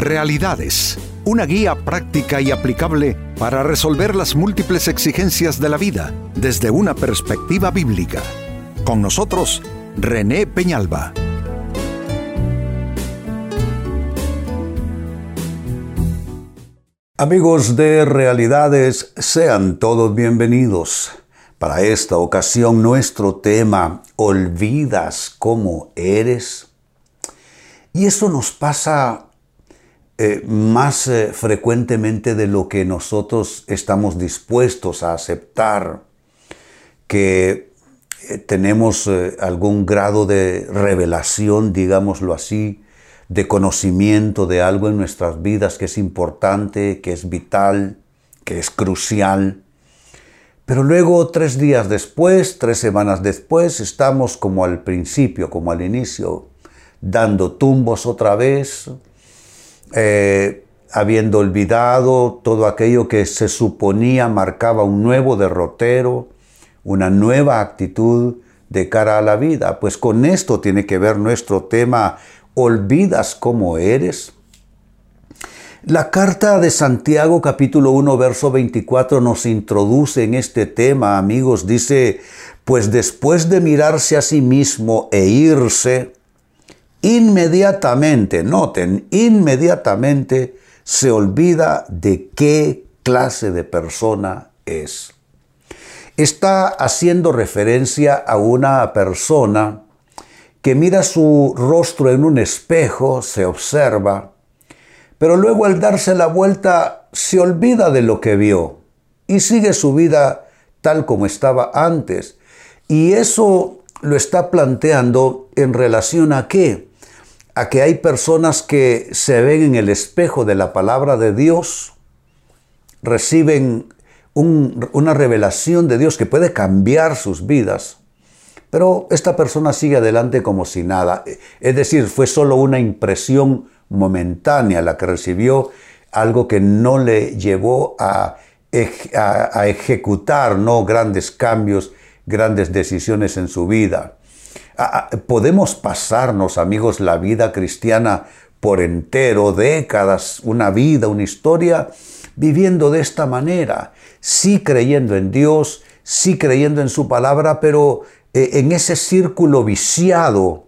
Realidades, una guía práctica y aplicable para resolver las múltiples exigencias de la vida desde una perspectiva bíblica. Con nosotros, René Peñalba. Amigos de Realidades, sean todos bienvenidos. Para esta ocasión nuestro tema, ¿olvidas cómo eres? Y eso nos pasa eh, más eh, frecuentemente de lo que nosotros estamos dispuestos a aceptar, que eh, tenemos algún grado de revelación, digámoslo así, de conocimiento de algo en nuestras vidas que es importante, que es vital, que es crucial. Pero luego, tres días después, tres semanas después, estamos como al principio, como al inicio, dando tumbos otra vez, eh, habiendo olvidado todo aquello que se suponía marcaba un nuevo derrotero, una nueva actitud de cara a la vida. Pues con esto tiene que ver nuestro tema, ¿olvidas cómo eres? La carta de Santiago capítulo 1 verso 24 nos introduce en este tema, amigos, dice, pues después de mirarse a sí mismo e irse, inmediatamente, noten, inmediatamente se olvida de qué clase de persona es. Está haciendo referencia a una persona que mira su rostro en un espejo, se observa, pero luego al darse la vuelta se olvida de lo que vio y sigue su vida tal como estaba antes. Y eso lo está planteando en relación a qué? A que hay personas que se ven en el espejo de la palabra de Dios, reciben una revelación de Dios que puede cambiar sus vidas, pero esta persona sigue adelante como si nada. Es decir, fue solo una impresión momentánea la que recibió, algo que no le llevó a, a ejecutar ¿no? grandes cambios, grandes decisiones en su vida. Ah, ah, podemos pasarnos, amigos, la vida cristiana por entero, décadas, una vida, una historia, viviendo de esta manera, sí creyendo en Dios, sí creyendo en su palabra, pero eh, en ese círculo viciado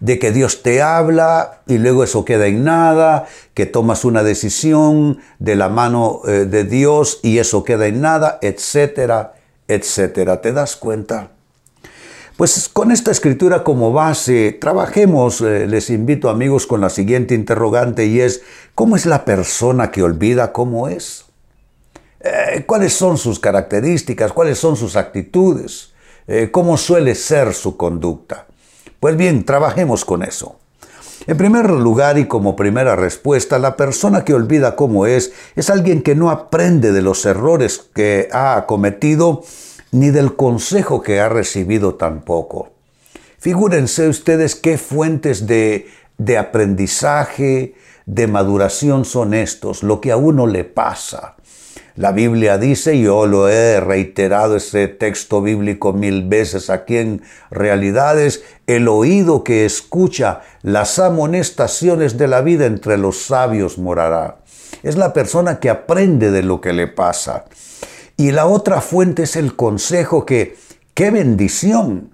de que Dios te habla y luego eso queda en nada, que tomas una decisión de la mano eh, de Dios y eso queda en nada, etcétera, etcétera. ¿Te das cuenta? Pues con esta escritura como base, trabajemos, eh, les invito amigos, con la siguiente interrogante y es, ¿cómo es la persona que olvida cómo es? Eh, ¿Cuáles son sus características? ¿Cuáles son sus actitudes? Eh, ¿Cómo suele ser su conducta? Pues bien, trabajemos con eso. En primer lugar y como primera respuesta, la persona que olvida cómo es es alguien que no aprende de los errores que ha cometido ni del consejo que ha recibido tampoco. Figúrense ustedes qué fuentes de, de aprendizaje, de maduración son estos, lo que a uno le pasa. La Biblia dice, yo lo he reiterado ese texto bíblico mil veces aquí en Realidades, el oído que escucha las amonestaciones de la vida entre los sabios morará. Es la persona que aprende de lo que le pasa. Y la otra fuente es el consejo que, qué bendición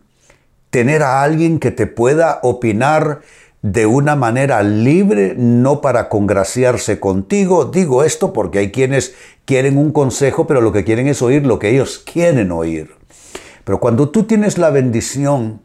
tener a alguien que te pueda opinar de una manera libre, no para congraciarse contigo. Digo esto porque hay quienes quieren un consejo, pero lo que quieren es oír lo que ellos quieren oír. Pero cuando tú tienes la bendición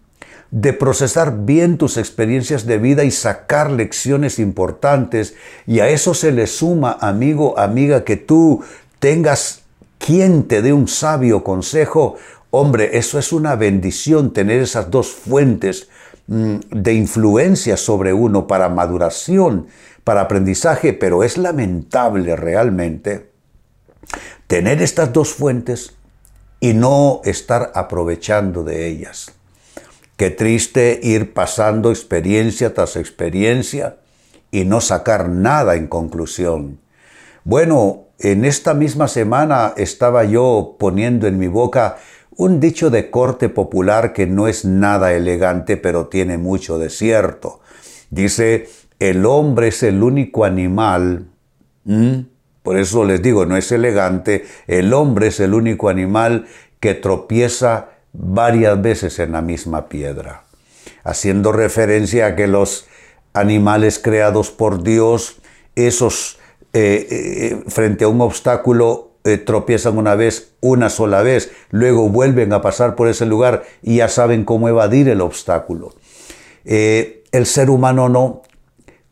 de procesar bien tus experiencias de vida y sacar lecciones importantes, y a eso se le suma, amigo, amiga, que tú tengas quien te dé un sabio consejo, hombre, eso es una bendición tener esas dos fuentes mm, de influencia sobre uno para maduración, para aprendizaje, pero es lamentable realmente tener estas dos fuentes y no estar aprovechando de ellas. Qué triste ir pasando experiencia tras experiencia y no sacar nada en conclusión. Bueno, en esta misma semana estaba yo poniendo en mi boca un dicho de corte popular que no es nada elegante, pero tiene mucho de cierto. Dice, el hombre es el único animal, por eso les digo, no es elegante, el hombre es el único animal que tropieza varias veces en la misma piedra, haciendo referencia a que los animales creados por Dios, esos eh, eh, frente a un obstáculo eh, tropiezan una vez, una sola vez, luego vuelven a pasar por ese lugar y ya saben cómo evadir el obstáculo. el ser humano no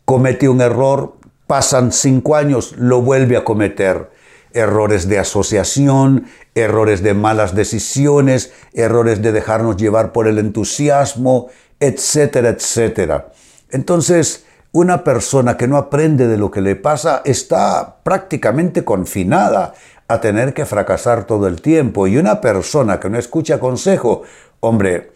comete un error, pasan cinco años, lo vuelve a cometer. Errores de asociación, errores de malas decisiones, errores de dejarnos llevar por el entusiasmo, etcétera, etcétera. Entonces, una persona que no aprende de lo que le pasa está prácticamente confinada a tener que fracasar todo el tiempo. Y una persona que no escucha consejo, hombre,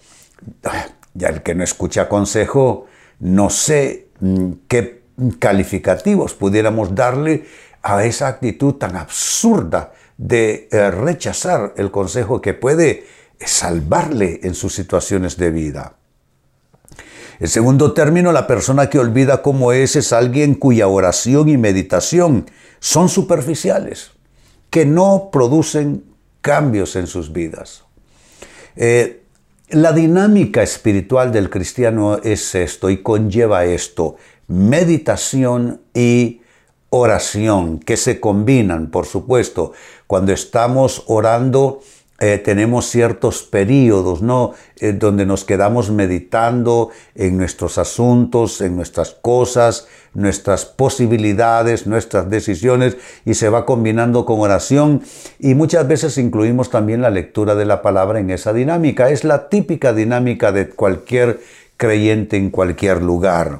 ya el que no escucha consejo, no sé mm, qué calificativos pudiéramos darle a esa actitud tan absurda de eh, rechazar el consejo que puede salvarle en sus situaciones de vida. En segundo término, la persona que olvida cómo es es alguien cuya oración y meditación son superficiales, que no producen cambios en sus vidas. Eh, la dinámica espiritual del cristiano es esto y conlleva esto, meditación y oración, que se combinan, por supuesto. Cuando estamos orando, eh, tenemos ciertos periodos, ¿no? Eh, donde nos quedamos meditando en nuestros asuntos, en nuestras cosas, nuestras posibilidades, nuestras decisiones, y se va combinando con oración. Y muchas veces incluimos también la lectura de la palabra en esa dinámica. Es la típica dinámica de cualquier creyente en cualquier lugar.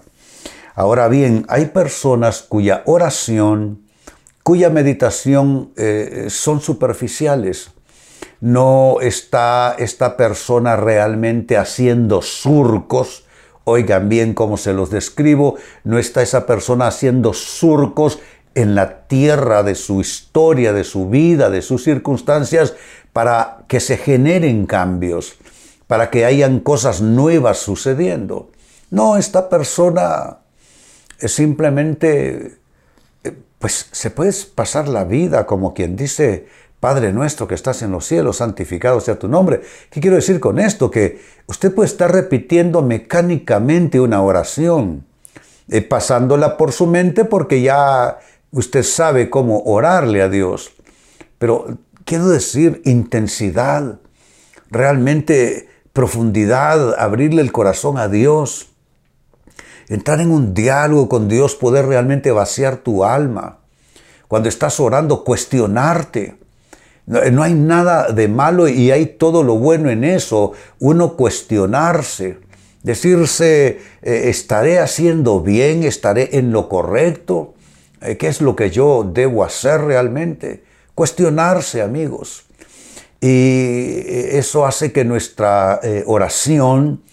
Ahora bien, hay personas cuya oración, cuya meditación eh, son superficiales no está esta persona realmente haciendo surcos, oigan bien cómo se los describo, no está esa persona haciendo surcos en la tierra de su historia, de su vida, de sus circunstancias, para que se generen cambios, para que hayan cosas nuevas sucediendo. No, esta persona es simplemente, eh, pues se puede pasar la vida como quien dice, Padre nuestro que estás en los cielos, santificado sea tu nombre. ¿Qué quiero decir con esto? Que usted puede estar repitiendo mecánicamente una oración, eh, pasándola por su mente porque ya usted sabe cómo orarle a Dios. Pero quiero decir intensidad, realmente profundidad, abrirle el corazón a Dios, entrar en un diálogo con Dios, poder realmente vaciar tu alma. Cuando estás orando, cuestionarte no, hay nada de malo y hay todo lo bueno en eso. Uno cuestionarse, decirse, eh, ¿estaré haciendo bien? ¿Estaré en lo correcto? Eh, ¿Qué es lo que yo debo hacer realmente? Cuestionarse, amigos. Y eh, eso hace que nuestra oración,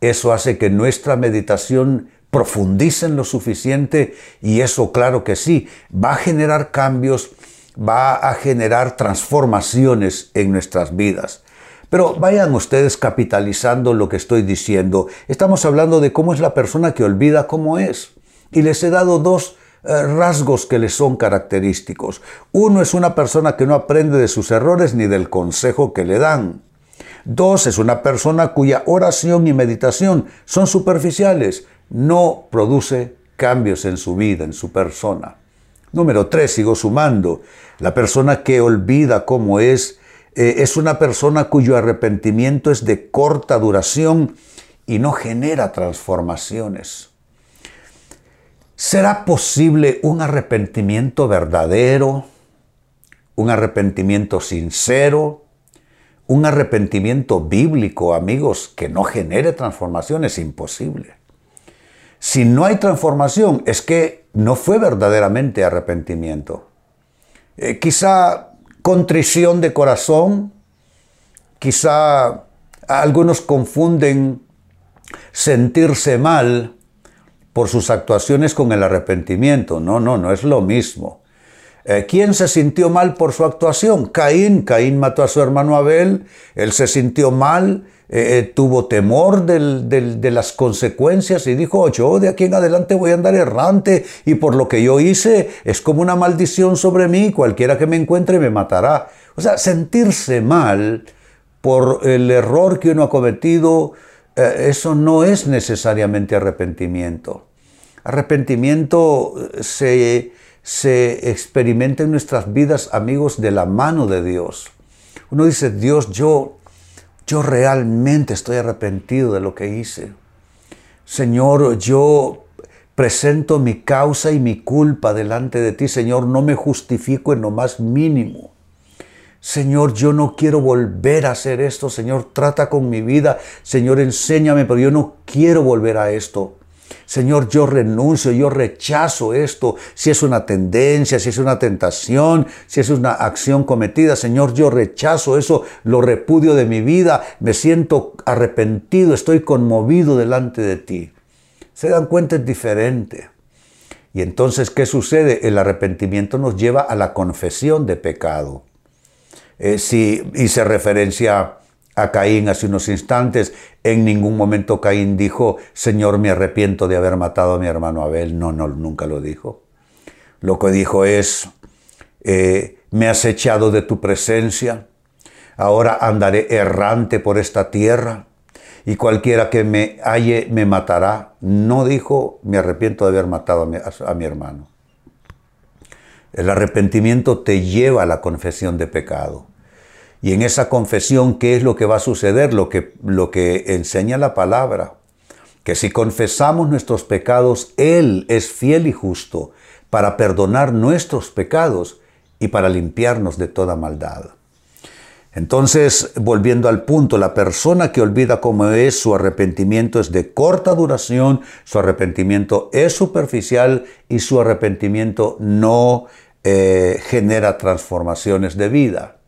eso hace que nuestra meditación profundicen lo suficiente y eso claro que sí, va a generar cambios va a generar transformaciones en nuestras vidas. Pero vayan ustedes capitalizando lo que estoy diciendo. Estamos hablando de cómo es la persona que olvida cómo es. Y les he dado dos eh, rasgos que les son característicos. Uno es una persona que no aprende de sus errores ni del consejo que le dan. Dos es una persona cuya oración y meditación son superficiales, no produce cambios en su vida, en su persona. Número tres, sigo sumando. La persona que olvida cómo es, eh, es una persona cuyo arrepentimiento es de corta duración y no genera transformaciones. ¿Será posible un arrepentimiento verdadero, un arrepentimiento sincero, un arrepentimiento bíblico, amigos, que no genere transformación? Es imposible. Si no hay transformación, es que no fue verdaderamente arrepentimiento. Eh, quizá contrición de corazón, quizá algunos confunden sentirse mal por sus actuaciones con el arrepentimiento. No, no, no es lo mismo. Eh, ¿Quién se sintió mal por su actuación? Caín. Caín mató a su hermano Abel. Él se sintió mal eh, eh, tuvo temor de las consecuencias y dijo, yo de aquí en adelante voy a andar errante y por lo que yo hice es como una maldición sobre mí, cualquiera que me encuentre me matará. O sea, sentirse mal por el error que uno ha cometido, eso no es necesariamente arrepentimiento. Arrepentimiento se, se experimenta en nuestras vidas, amigos, de la mano de Dios. Uno dice, Dios, yo yo realmente estoy arrepentido de lo que hice. Señor, yo presento mi causa y mi culpa delante de ti. Señor, no me justifico en lo más mínimo. Señor, yo no quiero volver a hacer esto. Señor, trata con mi vida. Señor, enséñame, pero yo no quiero volver a esto. Señor, yo renuncio, yo rechazo esto, si es una tendencia, si es una tentación, si es una acción cometida. Señor, yo rechazo eso, lo repudio de mi vida, me siento arrepentido, estoy conmovido delante de ti. Se dan cuenta, es diferente. Y entonces, ¿qué sucede? El arrepentimiento nos lleva a la confesión de pecado. Eh, si hice referencia a Caín hace unos instantes. En ningún momento Caín dijo, Señor, me arrepiento de haber matado a mi hermano Abel. No, no, nunca lo dijo. Lo que dijo es, eh, me has echado de tu presencia, ahora andaré errante por esta tierra y cualquiera que me halle me matará. No dijo, me arrepiento de haber matado a mi hermano. El arrepentimiento te lleva a la confesión de pecado. Y en esa confesión, ¿qué es lo que va a suceder? Lo que, lo que enseña la palabra. Que si confesamos nuestros pecados, Él es fiel y justo para perdonar nuestros pecados y para limpiarnos de toda maldad. Entonces, volviendo al punto, la persona que olvida cómo es su arrepentimiento es de corta duración, su arrepentimiento es superficial y su arrepentimiento no eh, genera transformaciones de vida.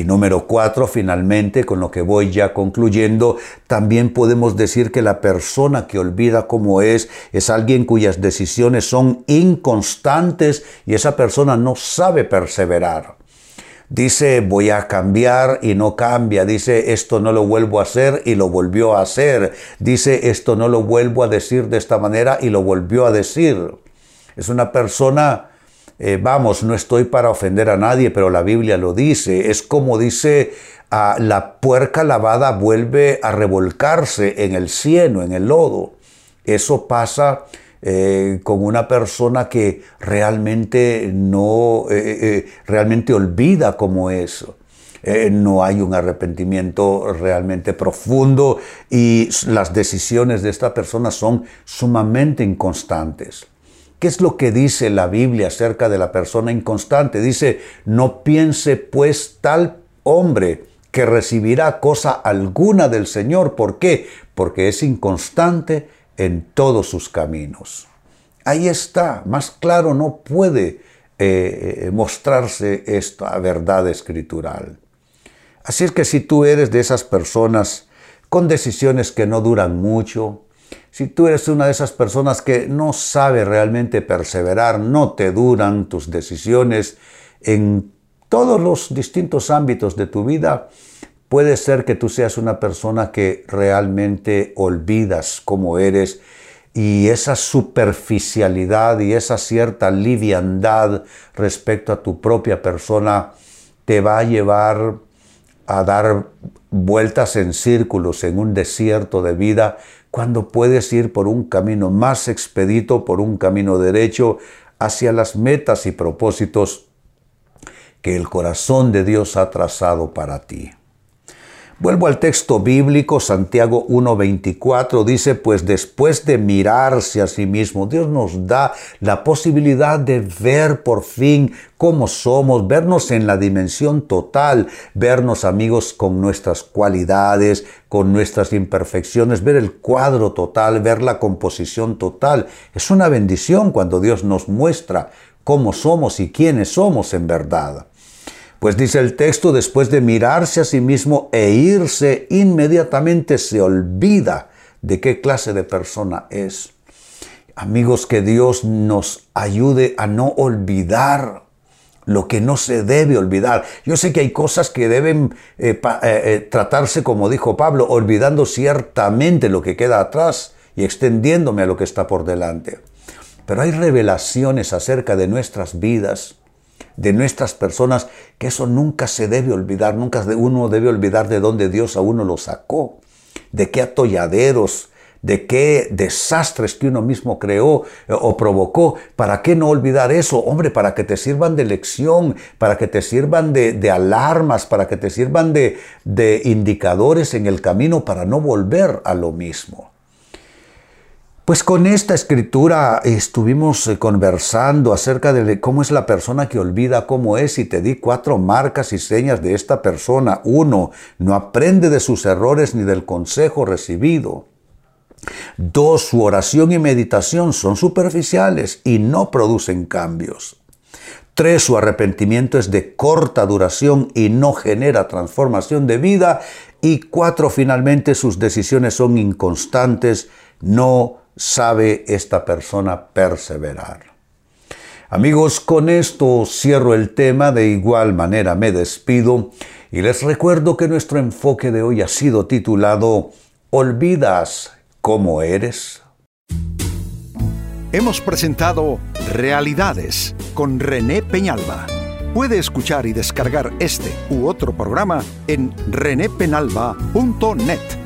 Y número cuatro, finalmente, con lo que voy ya concluyendo, también podemos decir que la persona que olvida cómo es es alguien cuyas decisiones son inconstantes y esa persona no sabe perseverar. Dice voy a cambiar y no cambia. Dice esto no lo vuelvo a hacer y lo volvió a hacer. Dice esto no lo vuelvo a decir de esta manera y lo volvió a decir. Es una persona eh, vamos, no estoy para ofender a nadie, pero la Biblia lo dice. Es como dice, ah, la puerca lavada vuelve a revolcarse en el cieno, en el lodo. Eso pasa eh, con una persona que realmente no, eh, realmente olvida como eso. no hay un arrepentimiento realmente profundo y las decisiones de esta persona son sumamente inconstantes. ¿Qué es lo que dice la Biblia acerca de la persona inconstante? Dice, no piense pues tal hombre que recibirá cosa alguna del Señor. ¿Por qué? Porque es inconstante en todos sus caminos. Ahí está, más claro no puede eh, eh, mostrarse esta verdad escritural. Así es que si tú eres de esas personas con decisiones que no duran mucho, si tú eres una de esas personas que no sabe realmente perseverar, no te duran tus decisiones en todos los distintos ámbitos de tu vida, puede ser que tú seas una persona que realmente olvidas cómo eres y esa superficialidad y esa cierta liviandad respecto a tu propia persona te va a llevar a dar vueltas en círculos en un desierto de vida cuando puedes ir por un camino más expedito, por un camino derecho hacia las metas y propósitos que el corazón de Dios ha trazado para ti. Vuelvo al texto bíblico, Santiago 1.24 dice, pues después de mirarse a sí mismo, Dios nos da la posibilidad de ver por fin cómo somos, vernos en la dimensión total, vernos amigos con nuestras cualidades, con nuestras imperfecciones, ver el cuadro total, ver la composición total. Es una bendición cuando Dios nos muestra cómo somos y quiénes somos en verdad. Pues dice el texto, después de mirarse a sí mismo e irse, inmediatamente se olvida de qué clase de persona es. Amigos, que Dios nos ayude a no olvidar lo que no se debe olvidar. Yo sé que hay cosas que deben eh, eh, eh, tratarse, como dijo Pablo, olvidando ciertamente lo que queda atrás y extendiéndome a lo que está por delante. Pero hay revelaciones acerca de nuestras vidas, de nuestras personas, que eso nunca se debe olvidar, nunca uno debe olvidar de dónde Dios a uno lo sacó, de qué atolladeros, de qué desastres que uno mismo creó eh, o provocó. ¿Para qué no olvidar eso? Hombre, para que te sirvan de lección, para que te sirvan de, alarmas, para que te sirvan de, de indicadores en el camino para no volver a lo mismo. Pues con esta escritura estuvimos eh, conversando acerca de cómo es la persona que olvida cómo es y te di cuatro marcas y señas de esta persona. Uno, no aprende de sus errores ni del consejo recibido. Dos, su oración y meditación son superficiales y no producen cambios. Tres, su arrepentimiento es de corta duración y no genera transformación de vida. Y cuatro, finalmente, sus decisiones son inconstantes, no sabe esta persona perseverar. Amigos, con esto cierro el tema, de igual manera me despido y les recuerdo que nuestro enfoque de hoy ha sido titulado ¿Olvidas cómo eres? Hemos presentado Realidades con René Peñalba. Puede escuchar y descargar este u otro programa en renépenalba.net.